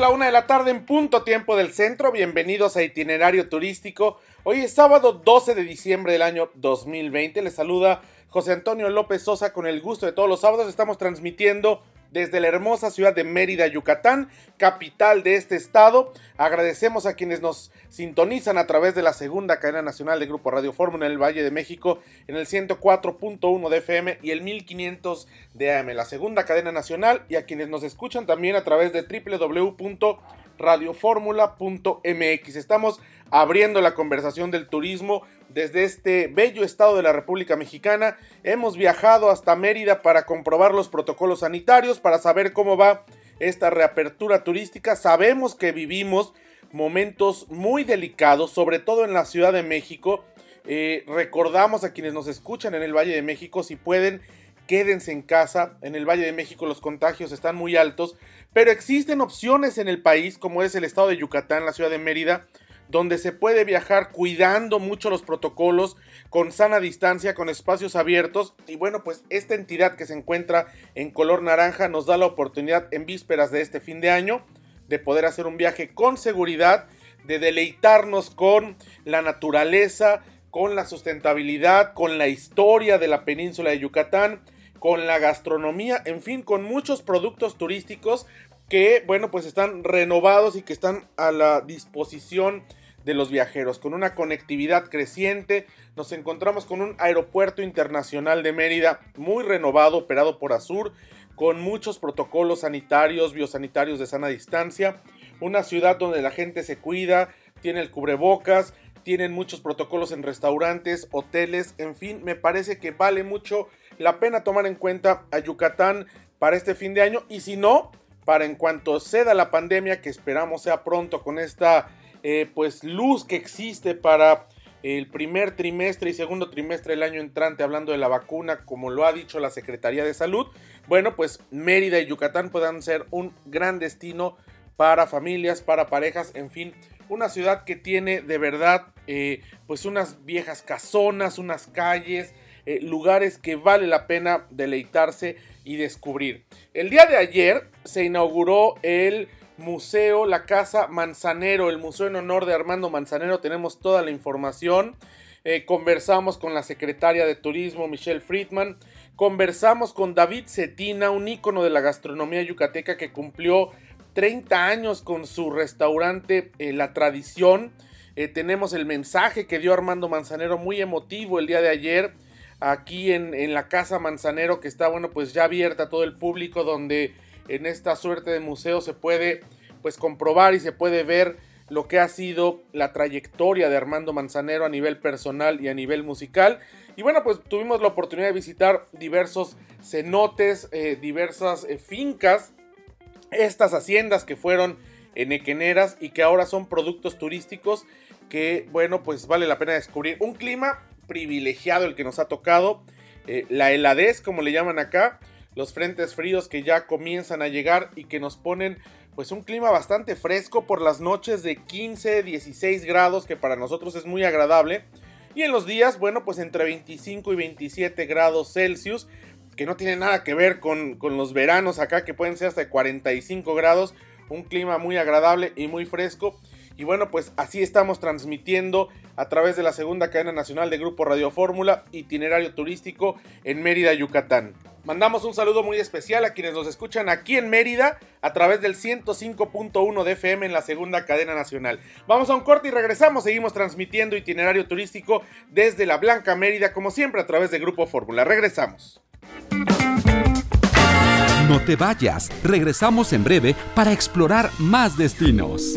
la una de la tarde en punto tiempo del centro. Bienvenidos a Itinerario Turístico. Hoy es sábado 12 de diciembre del año 2020. Les saluda José Antonio López Sosa con el gusto de todos los sábados. Estamos transmitiendo desde la hermosa ciudad de Mérida, Yucatán, capital de este estado. Agradecemos a quienes nos sintonizan a través de la segunda cadena nacional de Grupo Radio Fórmula en el Valle de México en el 104.1 de FM y el 1500 de AM, la segunda cadena nacional, y a quienes nos escuchan también a través de www.radioformula.mx. Estamos abriendo la conversación del turismo desde este bello estado de la República Mexicana. Hemos viajado hasta Mérida para comprobar los protocolos sanitarios, para saber cómo va esta reapertura turística. Sabemos que vivimos momentos muy delicados, sobre todo en la Ciudad de México. Eh, recordamos a quienes nos escuchan en el Valle de México, si pueden, quédense en casa. En el Valle de México los contagios están muy altos, pero existen opciones en el país, como es el estado de Yucatán, la ciudad de Mérida, donde se puede viajar cuidando mucho los protocolos, con sana distancia, con espacios abiertos. Y bueno, pues esta entidad que se encuentra en color naranja nos da la oportunidad en vísperas de este fin de año de poder hacer un viaje con seguridad, de deleitarnos con la naturaleza, con la sustentabilidad, con la historia de la península de Yucatán, con la gastronomía, en fin, con muchos productos turísticos que, bueno, pues están renovados y que están a la disposición de los viajeros, con una conectividad creciente. Nos encontramos con un aeropuerto internacional de Mérida muy renovado, operado por Azur, con muchos protocolos sanitarios, biosanitarios de sana distancia. Una ciudad donde la gente se cuida, tiene el cubrebocas, tienen muchos protocolos en restaurantes, hoteles, en fin, me parece que vale mucho la pena tomar en cuenta a Yucatán para este fin de año y si no, para en cuanto ceda la pandemia, que esperamos sea pronto con esta eh, pues luz que existe para el primer trimestre y segundo trimestre del año entrante, hablando de la vacuna, como lo ha dicho la Secretaría de Salud, bueno, pues Mérida y Yucatán puedan ser un gran destino para familias, para parejas, en fin, una ciudad que tiene de verdad eh, pues unas viejas casonas, unas calles, eh, lugares que vale la pena deleitarse y descubrir. El día de ayer se inauguró el Museo La Casa Manzanero, el museo en honor de Armando Manzanero. Tenemos toda la información. Eh, conversamos con la secretaria de Turismo, Michelle Friedman. Conversamos con David Cetina, un ícono de la gastronomía yucateca que cumplió 30 años con su restaurante eh, La Tradición. Tenemos el mensaje que dio Armando Manzanero, muy emotivo el día de ayer, aquí en, en la Casa Manzanero, que está, bueno, pues ya abierta a todo el público, donde en esta suerte de museo se puede pues comprobar y se puede ver lo que ha sido la trayectoria de Armando Manzanero a nivel personal y a nivel musical. Y bueno, pues tuvimos la oportunidad de visitar diversos cenotes, eh, diversas eh, fincas, estas haciendas que fueron enequeneras y que ahora son productos turísticos que, bueno, pues vale la pena descubrir. Un clima privilegiado el que nos ha tocado, eh, la heladez, como le llaman acá, los frentes fríos que ya comienzan a llegar y que nos ponen pues un clima bastante fresco por las noches de 15, 16 grados que para nosotros es muy agradable. Y en los días bueno pues entre 25 y 27 grados Celsius que no tiene nada que ver con, con los veranos acá que pueden ser hasta 45 grados un clima muy agradable y muy fresco y bueno, pues así estamos transmitiendo a través de la segunda cadena nacional de Grupo Radio Fórmula, itinerario turístico en Mérida, Yucatán. Mandamos un saludo muy especial a quienes nos escuchan aquí en Mérida a través del 105.1 de FM en la segunda cadena nacional. Vamos a un corte y regresamos. Seguimos transmitiendo itinerario turístico desde la Blanca Mérida, como siempre a través de Grupo Fórmula. Regresamos. No te vayas, regresamos en breve para explorar más destinos.